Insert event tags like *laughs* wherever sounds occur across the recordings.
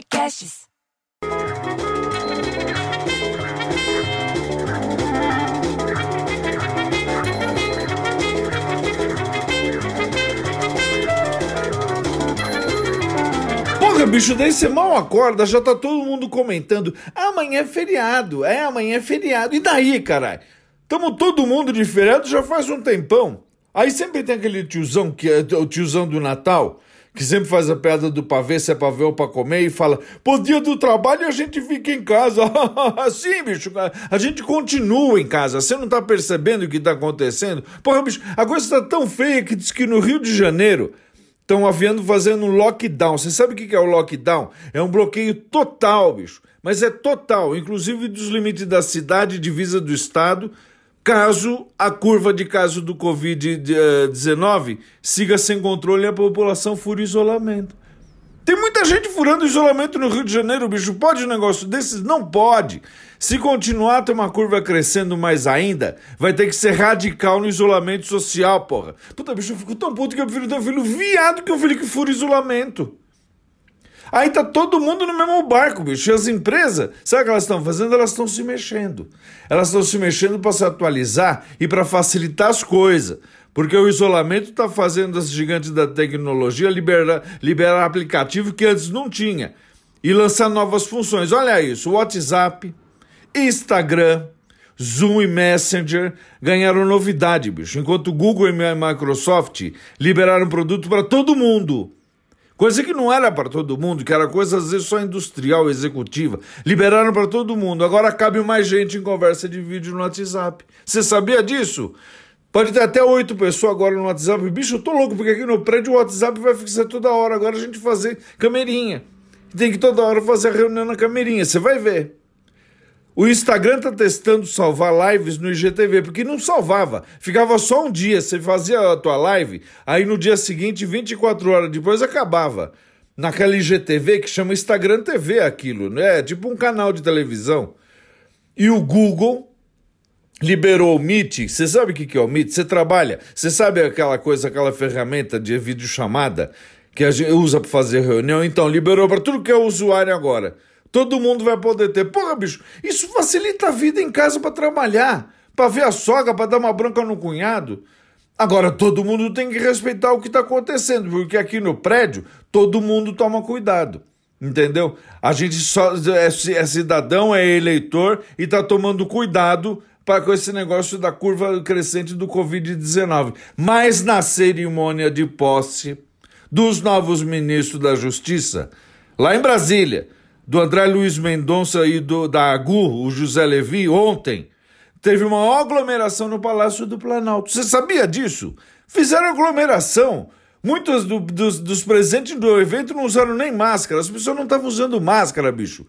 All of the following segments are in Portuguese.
Podcasts. Porra, bicho, daí você mal acorda, já tá todo mundo comentando. Amanhã é feriado, é, amanhã é feriado. E daí, caralho? Tamo todo mundo de feriado já faz um tempão. Aí sempre tem aquele tiozão, que é o tiozão do Natal, que sempre faz a piada do pavê, se é pavê ou pra comer, e fala: pô, dia do trabalho a gente fica em casa. *laughs* Sim, bicho, a gente continua em casa. Você não tá percebendo o que tá acontecendo? Porra, bicho, a coisa tá tão feia que diz que no Rio de Janeiro estão aviando fazendo um lockdown. Você sabe o que é o lockdown? É um bloqueio total, bicho. Mas é total, inclusive dos limites da cidade, divisa do estado, caso a curva de caso do Covid-19 siga sem controle e a população fure isolamento. Tem muita gente furando isolamento no Rio de Janeiro, bicho. Pode um negócio desses? Não pode. Se continuar ter uma curva crescendo mais ainda, vai ter que ser radical no isolamento social, porra. Puta, bicho, eu fico tão puto que eu prefiro ter um filho viado que um filho que fura isolamento. Aí tá todo mundo no mesmo barco, bicho. E as empresas, sabe o que elas estão fazendo? Elas estão se mexendo. Elas estão se mexendo para se atualizar e para facilitar as coisas. Porque o isolamento está fazendo as gigantes da tecnologia liberar, liberar aplicativo que antes não tinha e lançar novas funções. Olha isso: WhatsApp, Instagram, Zoom e Messenger ganharam novidade, bicho. Enquanto Google e Microsoft liberaram produto para todo mundo. Coisa que não era para todo mundo, que era coisa às vezes só industrial, executiva. Liberaram para todo mundo. Agora cabe mais gente em conversa de vídeo no WhatsApp. Você sabia disso? Pode ter até oito pessoas agora no WhatsApp. Bicho, eu tô louco, porque aqui no prédio o WhatsApp vai fixar toda hora. Agora a gente fazer camerinha. Tem que toda hora fazer a reunião na camerinha. Você vai ver. O Instagram tá testando salvar lives no IGTV, porque não salvava. Ficava só um dia. Você fazia a tua live, aí no dia seguinte, 24 horas depois, acabava. Naquela IGTV que chama Instagram TV aquilo, né? É tipo um canal de televisão. E o Google liberou o Meet. Você sabe o que é o Meet? Você trabalha. Você sabe aquela coisa, aquela ferramenta de videochamada que a gente usa para fazer reunião? Então, liberou para tudo que é usuário agora. Todo mundo vai poder ter. Porra, bicho, isso facilita a vida em casa para trabalhar, para ver a sogra, para dar uma branca no cunhado. Agora, todo mundo tem que respeitar o que está acontecendo, porque aqui no prédio todo mundo toma cuidado. Entendeu? A gente só é, é cidadão, é eleitor e está tomando cuidado para com esse negócio da curva crescente do Covid-19. Mas na cerimônia de posse dos novos ministros da Justiça, lá em Brasília, do André Luiz Mendonça e do, da AGU, o José Levi, ontem, teve uma aglomeração no Palácio do Planalto. Você sabia disso? Fizeram aglomeração. Muitos do, dos, dos presentes do evento não usaram nem máscara. As pessoas não estavam usando máscara, bicho.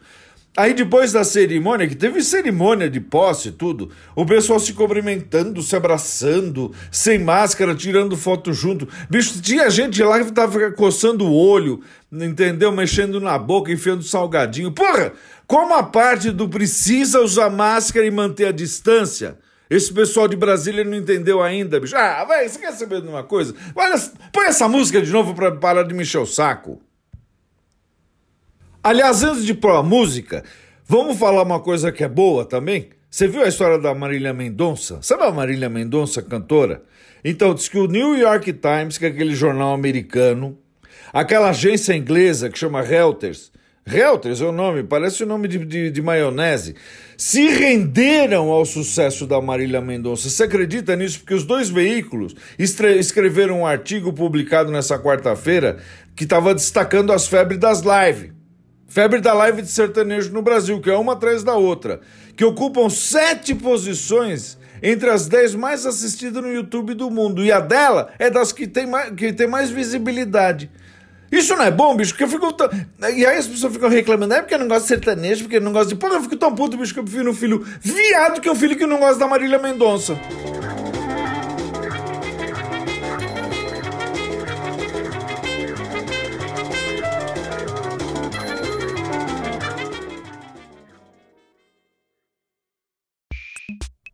Aí depois da cerimônia, que teve cerimônia de posse e tudo, o pessoal se cumprimentando, se abraçando, sem máscara, tirando foto junto. Bicho, tinha gente lá que tava coçando o olho, entendeu? Mexendo na boca, enfiando salgadinho. Porra, como a parte do precisa usar máscara e manter a distância? Esse pessoal de Brasília não entendeu ainda, bicho. Ah, vai, você quer saber de uma coisa? Põe essa música de novo pra parar de me encher o saco. Aliás, antes de pôr a música, vamos falar uma coisa que é boa também? Você viu a história da Marília Mendonça? Sabe a Marília Mendonça, cantora? Então, diz que o New York Times, que é aquele jornal americano, aquela agência inglesa que chama Reuters, Reuters é o nome, parece o nome de, de, de, maionese. Se renderam ao sucesso da Marília Mendonça. Você acredita nisso? Porque os dois veículos escreveram um artigo publicado nessa quarta-feira que estava destacando as febres das lives. Febre da live de sertanejo no Brasil, que é uma atrás da outra, que ocupam sete posições entre as dez mais assistidas no YouTube do mundo. E a dela é das que tem mais, que tem mais visibilidade. Isso não é bom, bicho? Porque eu fico. Tão... E aí as pessoas ficam reclamando, é porque eu não gosto de sertanejo, porque eu não gosto de. Pô, eu fico tão puto, bicho, que eu prefiro um filho viado que um filho que não gosta da Marília Mendonça.